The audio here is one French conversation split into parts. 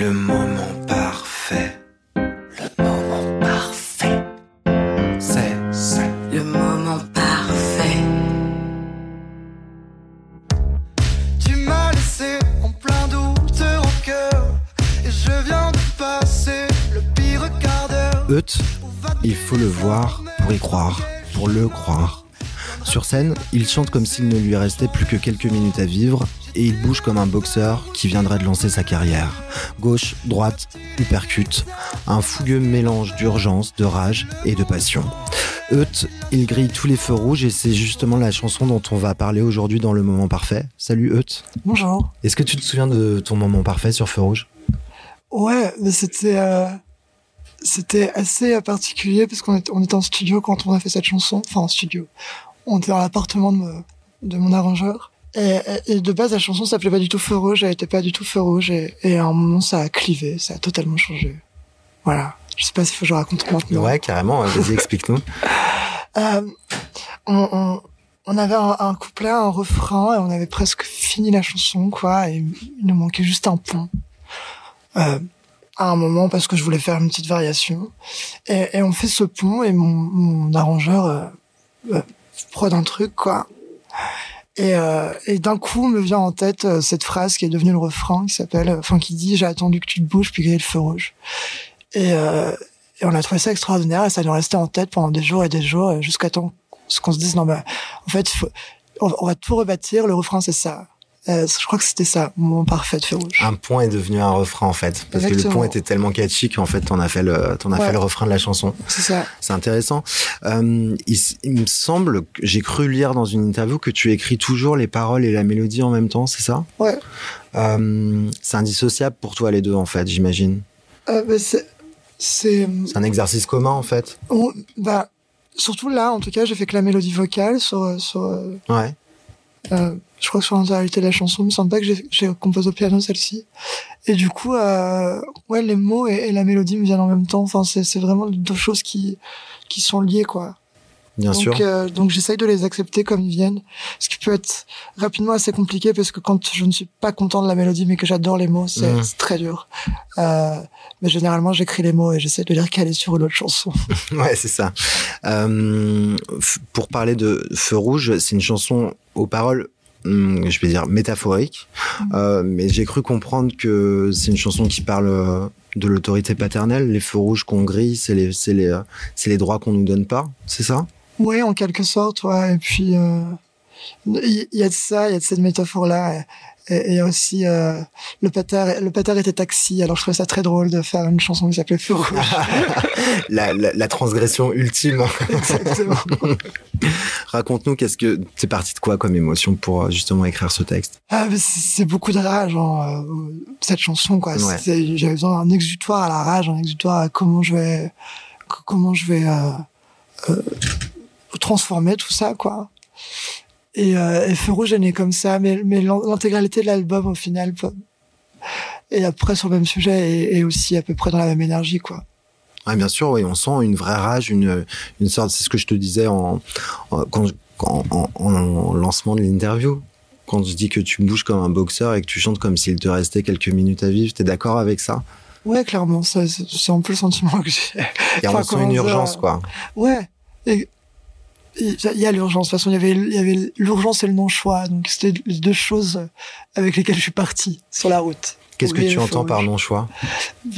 Le moment parfait. Le moment parfait. C'est, c'est le moment parfait. Tu m'as laissé en plein doute au cœur Et je viens de passer le pire quart d'heure il faut le voir pour y croire, pour le croire. Sur scène, il chante comme s'il ne lui restait plus que quelques minutes à vivre et il bouge comme un boxeur qui viendrait de lancer sa carrière. Gauche, droite, uppercut, un fougueux mélange d'urgence, de rage et de passion. Euth, il grille tous les feux rouges et c'est justement la chanson dont on va parler aujourd'hui dans le moment parfait. Salut Euth. Bonjour. Est-ce que tu te souviens de ton moment parfait sur feu rouge? Ouais, mais c'était euh, c'était assez particulier parce qu'on était, on était en studio quand on a fait cette chanson. Enfin, en studio. On était dans l'appartement de, me- de mon arrangeur. Et, de base, la chanson s'appelait pas du tout Feu Rouge, elle était pas du tout Feu Rouge. Et, et à un moment, ça a clivé, ça a totalement changé. Voilà. Je sais pas s'il faut que je raconte maintenant. Ouais, carrément. Vas-y, explique-nous. Euh, on, on, on avait un, un couplet, un refrain, et on avait presque fini la chanson, quoi. Et il nous manquait juste un pont. Euh, à un moment, parce que je voulais faire une petite variation. Et, et on fait ce pont, et mon, mon arrangeur euh, euh, prod un truc, quoi. Et, euh, et d'un coup, me vient en tête euh, cette phrase qui est devenue le refrain, qui s'appelle, enfin, qui dit, j'ai attendu que tu te bouges, puis griller le feu rouge. Et, euh, et on a trouvé ça extraordinaire, et ça nous restait en tête pendant des jours et des jours, euh, jusqu'à temps qu'on se dise, non, bah, en fait, faut- on va tout rebâtir, le refrain, c'est ça. Euh, je crois que c'était ça, mon moment parfait de feu rouge. Un point est devenu un refrain en fait, parce que le point était tellement catchy qu'en fait t'en as fait le, t'en as Ouais. fait le refrain de la chanson. C'est ça. C'est intéressant. Euh, il, il me semble, que j'ai cru lire dans une interview que tu écris toujours les paroles et la mélodie en même temps, c'est ça? Ouais. Euh, c'est indissociable pour toi les deux en fait, j'imagine. Euh, bah, c'est, c'est, C'est un exercice commun en fait. on- bah, surtout là, en tout cas, j'ai fait que la mélodie vocale sur, euh, sur, euh, Ouais. Euh, je crois que sur l'intégralité de la chanson, il me semble pas que j'ai, composé au piano celle-ci. Et du coup, euh, ouais, les mots et, et la mélodie me viennent en même temps. Enfin, c'est vraiment deux choses qui, qui sont liées, quoi. Bien donc, sûr. euh, donc j'essaye de les accepter comme ils viennent, ce qui peut être rapidement assez compliqué parce que quand je ne suis pas content de la mélodie mais que j'adore les mots, c'est c'est très dur. Euh, mais généralement j'écris les mots et j'essaie de les recaler sur une autre chanson. Ouais, c'est ça. Euh, pour parler de Feu Rouge, c'est une chanson aux paroles, hum, je vais dire métaphoriques, Euh, mais j'ai cru comprendre que c'est une chanson qui parle de l'autorité paternelle. Les feux rouges qu'on grille, c'est les, les droits qu'on nous donne pas, c'est ça? Oui, en quelque sorte, ouais. Et puis euh, il y, a de ça, il y a de cette métaphore là. Et et aussi euh, le pater, le pater était taxi. Alors je trouvais ça très drôle de faire une chanson qui s'appelait Feu rouge. la, la, la transgression ultime. Exactement. Raconte-nous, qu'est-ce que t'es parti de quoi comme émotion pour euh, justement écrire ce texte? Ah, c'est beaucoup de rage, hein, euh, cette chanson, quoi. Ouais. J'avais besoin d'un exutoire à la rage, un exutoire à comment je vais, comment je vais euh, euh, transformer tout ça, quoi. Et, euh, et Feu Rouge est né comme ça, mais, mais l'in- l'intégralité de l'album, au final, peut- et après sur le même sujet, et, et aussi à peu près dans la même énergie, quoi. Ouais, bien sûr, oui, on sent une vraie rage, une, une sorte, c'est ce que je te disais en, en, lancement de l'interview. Quand je dis que tu bouges comme un boxeur et que tu chantes comme s'il te restait quelques minutes à vivre, t'es d'accord avec ça? Ouais, clairement, c'est un peu le sentiment que j'ai. Et Enfin, on sent une urgence, quoi. Ouais. Et il y a- l'urgence. De toute façon, il y avait, il y avait l'urgence et le non-choix. Donc, c'était les deux choses avec lesquelles je suis parti sur la route. Qu'est-ce que tu entends par non-choix?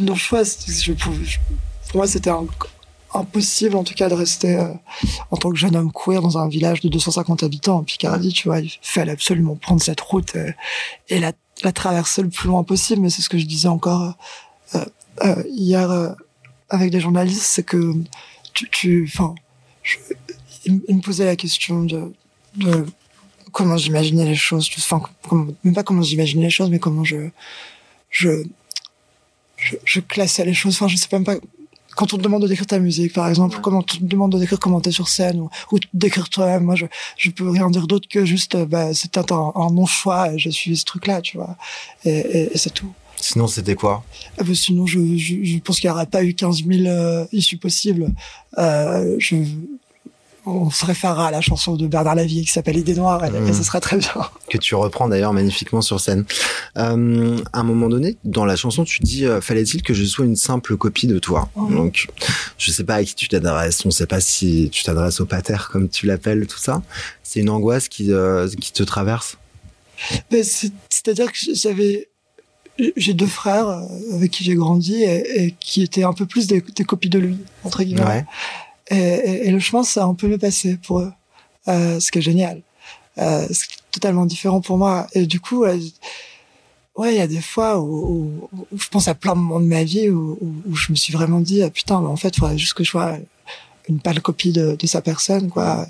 Non-choix, je pouvais- je- pour moi, c'était impossible, en tout cas, de rester euh, en tant que jeune homme queer dans un village de 250 habitants en Picardie. Tu vois, il fallait absolument prendre cette route euh, et la, la traverser le plus loin possible. Mais c'est ce que je disais encore euh, hier avec des journalistes, c'est que tu, tu, enfin, ils, me- posaient la question de, de comment j'imaginais les choses, enfin, comment- même pas comment j'imaginais les choses, mais comment je, je, je, je classais les choses. Enfin, je sais même pas. Quand on te demande de décrire ta musique, par exemple, comment on te demande de décrire comment t'es sur scène ou, ou de décrire toi-même, moi, je, je peux rien dire d'autre que juste, bah, c'était un, un non-choix et je suis ce truc-là, tu vois. Et, et, et c'est tout. Sinon, c'était quoi? Ah bah, sinon, je, je, je pense qu'il n'y aura pas eu 15 000 euh, issues possibles. Euh, je, on se référera à la chanson de Bernard Lavier qui s'appelle Idée Noire et, Mhm. et ce sera très bien. que tu reprends d'ailleurs magnifiquement sur scène. Euh, à un moment donné, dans la chanson, tu dis euh, fallait-il que je sois une simple copie de toi. Mhm. Donc, je sais pas à qui tu t'adresses. On sait pas si tu t'adresses au pater comme tu l'appelles, tout ça. C'est une angoisse qui euh, qui te traverse? C'est- C'est-à-dire que j'avais, j'ai deux frères euh, avec qui j'ai grandi et, et qui étaient un peu plus des, des copies de lui entre guillemets. Ouais. Et, et- et le chemin s'est un peu mieux passé pour eux, euh, ce qui est génial. Euh, c'est totalement différent pour moi. Et du coup, euh, ouais, il y a des fois où, je pense à plein de moments de ma vie où, je me suis vraiment dit, ah, putain, en fait, il faudrait juste que je sois une pâle copie de, sa personne, quoi.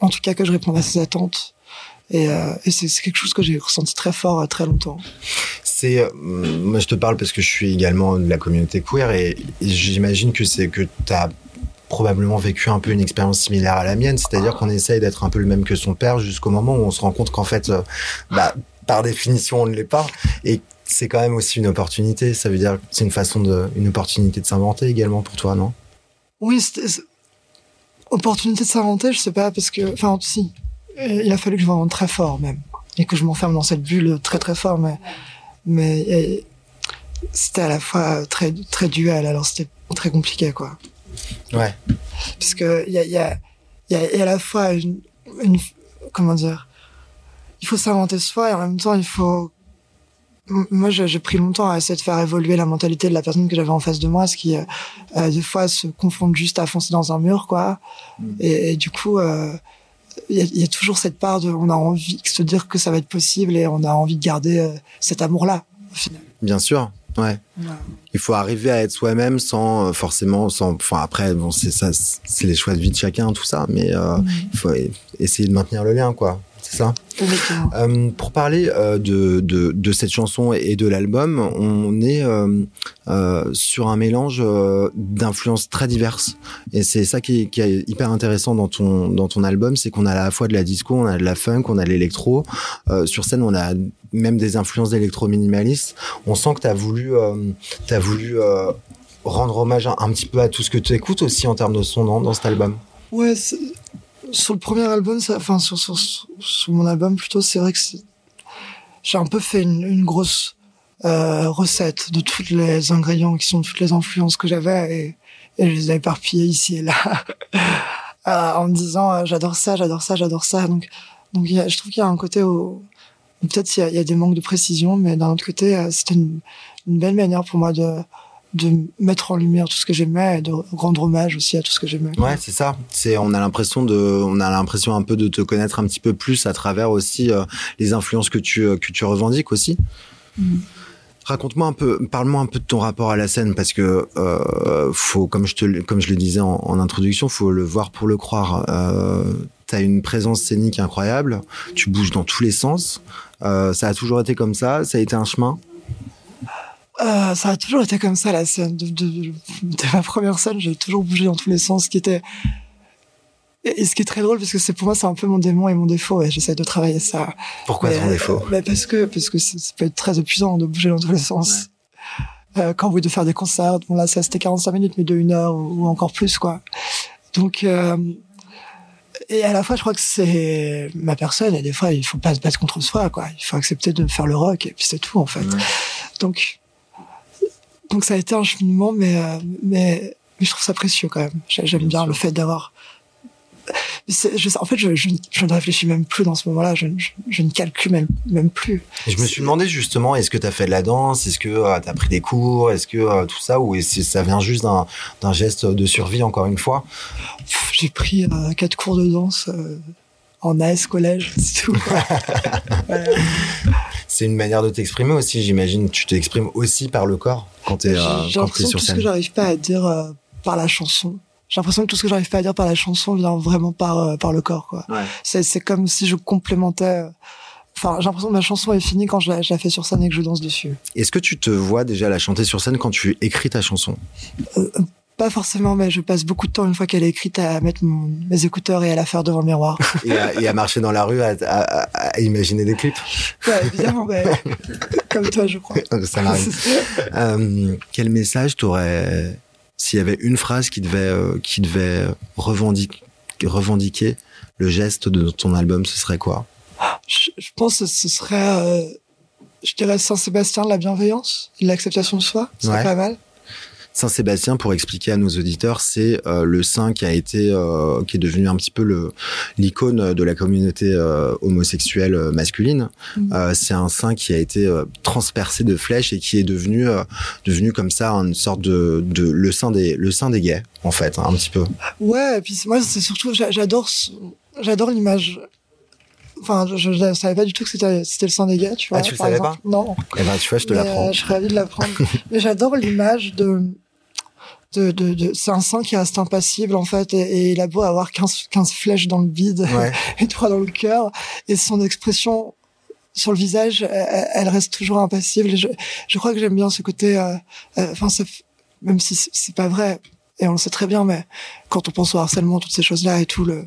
En tout cas, que je réponde à ses attentes. Et, euh, c'est quelque chose que j'ai ressenti très fort très longtemps. C'est, moi je te parle parce que je suis également de la communauté queer et, et j'imagine que c'est que tu as probablement vécu un peu une expérience similaire à la mienne, c'est-à-dire qu'on essaye d'être un peu le même que son père jusqu'au moment où on se rend compte qu'en fait, euh, bah, par définition, on ne l'est pas. Et c'est quand même aussi une opportunité. Ça veut dire que c'est une façon de, une opportunité de s'inventer également pour toi, non? Oui, c'était- opportunité de s'inventer, je sais pas, parce que, enfin, si, Euh, il a fallu que je m'invente très fort même, et que je m'enferme dans cette bulle très très fort, mais, mais c'était à la fois très très duel, alors c'était très compliqué quoi, Ouais. parce que il y a y a y a et à la fois une, une comment dire, il faut s'inventer soi et en même temps il faut moi, j'ai pris longtemps à essayer de faire évoluer la mentalité de la personne que j'avais en face de moi, ce qui, euh, euh, des fois, se confondent juste à foncer dans un mur, quoi. Et, et du coup, euh, il y, a, il y a toujours cette part de, on a envie de se dire que ça va être possible et on a envie de garder euh, cet amour-là, au final. Bien sûr. Ouais. Il faut arriver à être soi-même sans euh, forcément, sans. Enfin après, bon, c'est ça, c'est les choix de vie de chacun, tout ça, mais euh, il faut e- essayer de maintenir le lien, quoi. C'est ça? Euh, pour parler euh, de, de, de cette chanson et de l'album, on est euh, euh, sur un mélange euh, d'influences très diverses. Et c'est ça qui est, qui est hyper intéressant dans ton, dans ton album, c'est qu'on a à la fois de la disco, on a de la funk, on a de l'électro. Euh, sur scène, on a même des influences d'électro-minimaliste. On sent que tu as voulu, euh, t'as voulu euh, rendre hommage un, petit peu à tout ce que tu écoutes aussi en termes de son dans, dans cet album. Ouais, sur le premier album, enfin sur, sur, mon album plutôt, c'est vrai que j'ai un peu fait une, grosse euh, recette de tous les ingrédients qui sont toutes les influences que j'avais et, je les ai éparpillés ici et là en me disant j'adore ça, j'adore ça, j'adore ça. Donc, donc je trouve qu'il y a un côté où peut-être il y, a, il y a des manques de précision, mais d'un autre côté, euh, c'était une, une belle manière pour moi de de mettre en lumière tout ce que j'aimais et de rendre hommage aussi à tout ce que j'aimais. Ouais, c'est ça. C'est on a l'impression de, on a l'impression un peu de te connaître un petit peu plus à travers aussi euh, les influences que tu euh, que tu revendiques aussi. Mhm. Raconte-moi un peu, parle-moi un peu de ton rapport à la scène parce que euh, faut, comme je te, le- comme je le disais en, en introduction, faut le voir pour le croire. Euh, T'as une présence scénique incroyable, tu bouges dans tous les sens. Euh, ça a toujours été comme ça, ça a été un chemin? Euh, ça a toujours été comme ça la scène. De, de, de ma première scène, j'ai toujours bougé dans tous les sens, ce qui était et, ce qui est très drôle parce que c'est pour moi c'est un peu mon démon et mon défaut et j'essaie de travailler ça. Pourquoi ton défaut? mais parce que parce que ça, peut être très épuisant de bouger dans tous les sens. Euh, quand vous voulez de faire des concerts, bon là ça c'était 45 minutes mais de une heure ou, ou encore plus quoi. Donc euh, et à la fois je crois que c'est ma personne et des fois il faut pas se battre contre soi quoi. Il faut accepter de faire le rock et puis c'est tout en fait. Donc, donc ça a été un cheminement, mais, euh, mais, mais je trouve ça précieux quand même. J'ai- J'aime bien le fait d'avoir. Je, en fait, je, je, je ne réfléchis même plus dans ce moment-là. Je, ne calcule même, même plus. Et je me suis demandé justement, est-ce que tu as fait de la danse? Est-ce que tu as pris des cours? Est-ce que euh, tout ça? Ou est-ce que ça vient juste d'un geste de survie, encore une fois? J'ai pris euh, quatre cours de danse euh, en AS collège, c'est tout. Voilà. C'est une manière de t'exprimer aussi, j'imagine. Tu t'exprimes aussi par le corps quand tu es, J'ai l'impression que ce que j'arrive pas à dire euh, par la chanson. J'ai l'impression que tout ce que j'arrive pas à dire par la chanson vient vraiment par euh, par le corps, quoi. Ouais. C'est c'est comme si je complémentais. euh, Enfin, j'ai l'impression que ma chanson est finie quand je la, je la fais sur scène et que je danse dessus. Est-ce que tu te vois déjà la chanter sur scène quand tu écris ta chanson? Pas forcément, mais je passe beaucoup de temps une fois qu'elle est écrite à mettre mon- mes écouteurs et à la faire devant le miroir. et à, et à marcher dans la rue, à, à- à- à imaginer des clips? Ouais, évidemment, mais comme toi, je crois. Ça m'arrive. Euh, quel message t'aurais s'il y avait une phrase qui devait euh, qui devait revendiquer revendiquer le geste de ton album, ce serait quoi? Je, je pense que ce serait, euh, je dirais Saint-Sébastien de la bienveillance, de l'acceptation de soi. C'est Ouais. pas mal. Saint-Sébastien, pour expliquer à nos auditeurs, c'est euh, le saint qui a été, euh, qui est devenu un petit peu le l'icône de la communauté euh, homosexuelle euh, masculine. Mhm. Euh, c'est un saint qui a été euh, transpercé de flèches et qui est devenu euh, devenu comme ça une sorte de, de le saint des le saint des gays en fait, hein, un petit peu. Ouais, et puis moi, c'est surtout, j'a- j'adore, j'adore l'image. Enfin, je, je savais pas du tout que c'était, c'était le sang des gars, tu vois. Ah, tu le savais exemple. Non. Et ben tu vois, je te l'apprends. euh, je serais ravie de l'apprendre. Mais j'adore l'image de, de, de, de- c'est un sang qui reste impassible, en fait, et, et il a beau avoir 15, 15 flèches dans le bide Ouais. et trois dans le cœur, et son expression sur le visage, elle, elle reste toujours impassible. Et je, je crois que j'aime bien ce côté, euh, euh, enfin, même si c'est- pas vrai, et on le sait très bien, mais quand on pense au harcèlement, toutes ces choses-là et tout, le,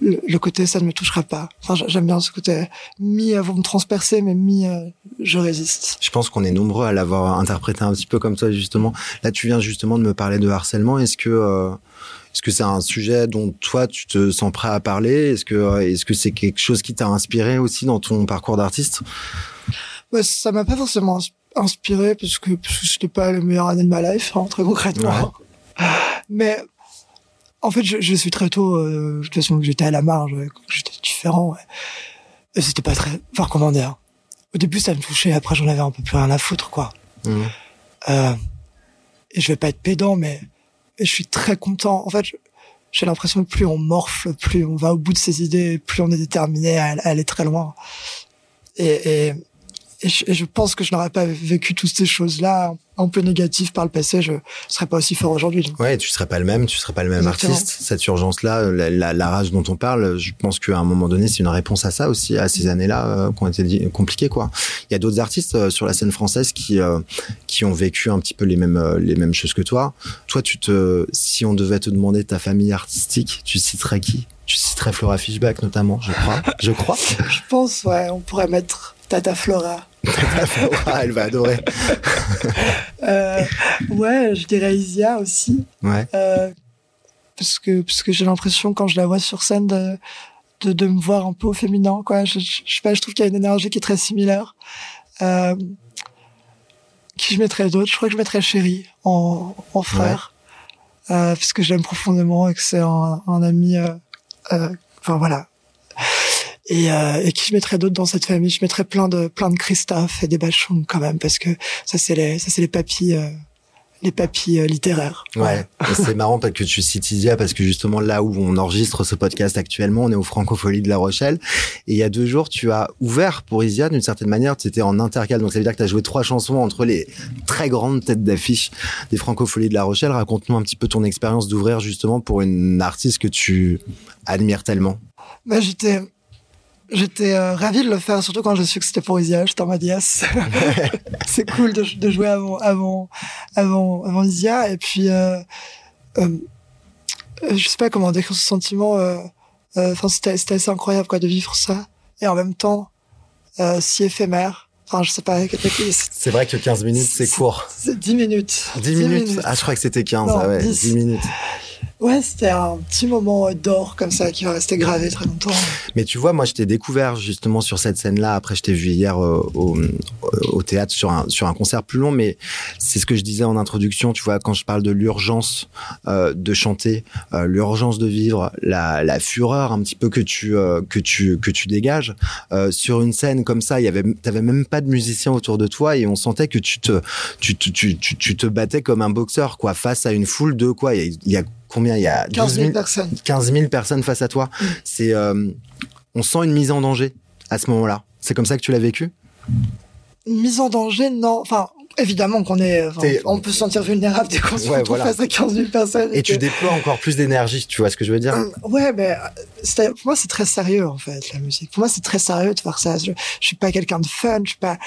le, le côté ça ne me touchera pas. Enfin, j'a- j'aime bien ce côté mi, vous me transpercez, mais mi, euh, je résiste. Je pense qu'on est nombreux à l'avoir interprété un petit peu comme toi justement. Là, tu viens justement de me parler de harcèlement. Est-ce que euh, est-ce que c'est un sujet dont toi tu te sens prêt à parler? Est-ce que euh, est-ce que c'est quelque chose qui t'a inspiré aussi dans ton parcours d'artiste? Ouais, ça m'a pas forcément ins- inspiré parce que, parce que c'était pas le meilleur année de ma life, hein, très concrètement. Mais en fait, je, je suis très tôt, euh, de toute façon, que j'étais à la marge, que j'étais différent. Ouais. Et c'était pas très, enfin comment dire. Au début, ça me touchait. Après, j'en avais un peu plus rien à foutre, quoi. Mhm. Euh, et je vais pas être pédant, mais, mais je suis très content. En fait, j'ai l'impression que plus on morfle, plus on va au bout de ses idées, plus on est déterminé à, à aller très loin. Et, et, et, je, et je pense que je n'aurais pas vécu toutes ces choses-là un peu négatives par le passé, je serais pas aussi fort aujourd'hui. Ouais, tu serais pas le même, tu serais pas le même Exactement. artiste. Cette urgence-là, la, la, la rage dont on parle, je pense qu'à un moment donné, c'est une réponse à ça aussi, à ces années-là euh, qui ont été compliquées, quoi. Il y a d'autres artistes euh, sur la scène française qui euh, qui ont vécu un petit peu les mêmes euh, les mêmes choses que toi. Toi, tu te, si on devait te demander ta famille artistique, tu citerais qui? Tu citerais Flora Fishback notamment, je crois. je crois. Je pense, ouais, on pourrait mettre Tata Flora. Elle va adorer. Euh, ouais, je dirais Isia aussi. Ouais. Euh, parce que, parce que j'ai l'impression, quand je la vois sur scène, de, de, de me voir un peu au féminin, quoi. Je, je, je sais pas, je trouve qu'il y a une énergie qui est très similaire. Euh, qui je mettrais d'autres Je crois que je mettrais Chéri en, en frère. Parce que je l'aime profondément et que c'est un, un ami, enfin voilà. Et, euh, et qui je mettrais d'autres dans cette famille? Je mettrais plein de plein de Christophe et des Bachung quand même parce que ça c'est les ça c'est les papilles euh, les papilles euh, littéraires. Ouais, c'est marrant parce que tu cites Isia parce que justement là où on enregistre ce podcast actuellement, on est au Francofolie de La Rochelle et il y a deux jours tu as ouvert pour Isia d'une certaine manière, tu étais en intercal donc ça veut dire que tu as joué trois chansons entre les très grandes têtes d'affiche des Francopholies de La Rochelle. Raconte-nous un petit peu ton expérience d'ouvrir justement pour une artiste que tu admires tellement. Bah, j'étais j'étais euh, ravi de le faire surtout quand j'ai su que c'était pour Isia. J'étais en mode yes. c'est cool de, de jouer avant avant avant avant Isia et puis euh, euh, euh, je sais pas comment décrire ce sentiment. euh, euh, Enfin c'était c'était assez incroyable quoi de vivre ça et en même temps si éphémère. Enfin je sais pas. c'est- vrai que 15 minutes c'est court. C'est 10 minutes. 10 minutes. Ah, je crois que c'était 15. Non, ah ouais, 10. 10 minutes. Ouais, c'était un petit moment euh, d'or comme ça qui va rester gravé très longtemps. Mais tu vois, moi, je t'ai découvert justement sur cette scène-là. Après, je t'ai vu hier euh, au, au théâtre sur un, concert plus long. Mais c'est ce que je disais en introduction. Tu vois, quand je parle de l'urgence euh, de chanter, euh, l'urgence de vivre, la, fureur un petit peu que tu euh, que tu que tu dégages euh, sur une scène comme ça. Il y avait, t'avais même pas de musiciens autour de toi et on sentait que tu te tu, tu, tu, tu, te battais comme un boxeur quoi face à une foule de quoi. Il y a combien Il y a 15 12 000 000 personnes. 15 000 personnes face à toi. Mm. C'est, euh, on sent une mise en danger à ce moment-là. C'est comme ça que tu l'as vécu? Une mise en danger, non. Enfin, évidemment qu'on est, enfin, on peut se sentir vulnérable dès qu'on se Ouais, retrouve voilà. face à 15 000 personnes. Et tu que- déploies encore plus d'énergie, tu vois ce que je veux dire? Euh, Ouais, mais euh, pour moi c'est très sérieux en fait la musique. Pour moi c'est très sérieux de faire ça. Je, je suis pas quelqu'un de fun. Je suis pas,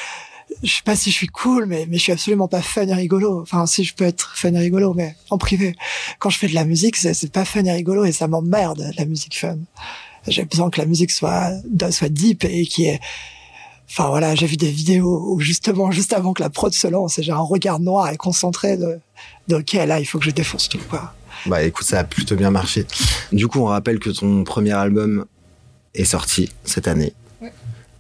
je sais pas si je suis cool, mais mais je suis absolument pas fun et rigolo. Enfin, si je peux être fun et rigolo, mais en privé. Quand je fais de la musique, c'est pas fun et rigolo et ça m'emmerde la musique fun. J'ai besoin que la musique soit soit deep et qui est Enfin voilà, j'ai vu des vidéos où justement, juste avant que la prod se lance, j'ai un regard noir et concentré de, de ok, là, il faut que je défonce tout, quoi. Bah écoute, ça a plutôt bien marché. Du coup, on rappelle que ton premier album est sorti cette année.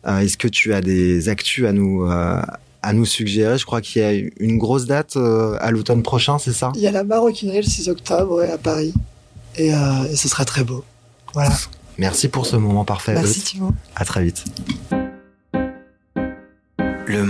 Euh, Est-ce que tu as des actus à nous euh, à nous suggérer? Je crois qu'il y a une grosse date euh, à l'automne prochain, c'est ça? Il y a la maroquinerie le 6 octobre ouais, à Paris. Et, euh, et ce sera très beau. Voilà. Merci pour ce moment parfait. Merci. Thibaut. À très vite. Le.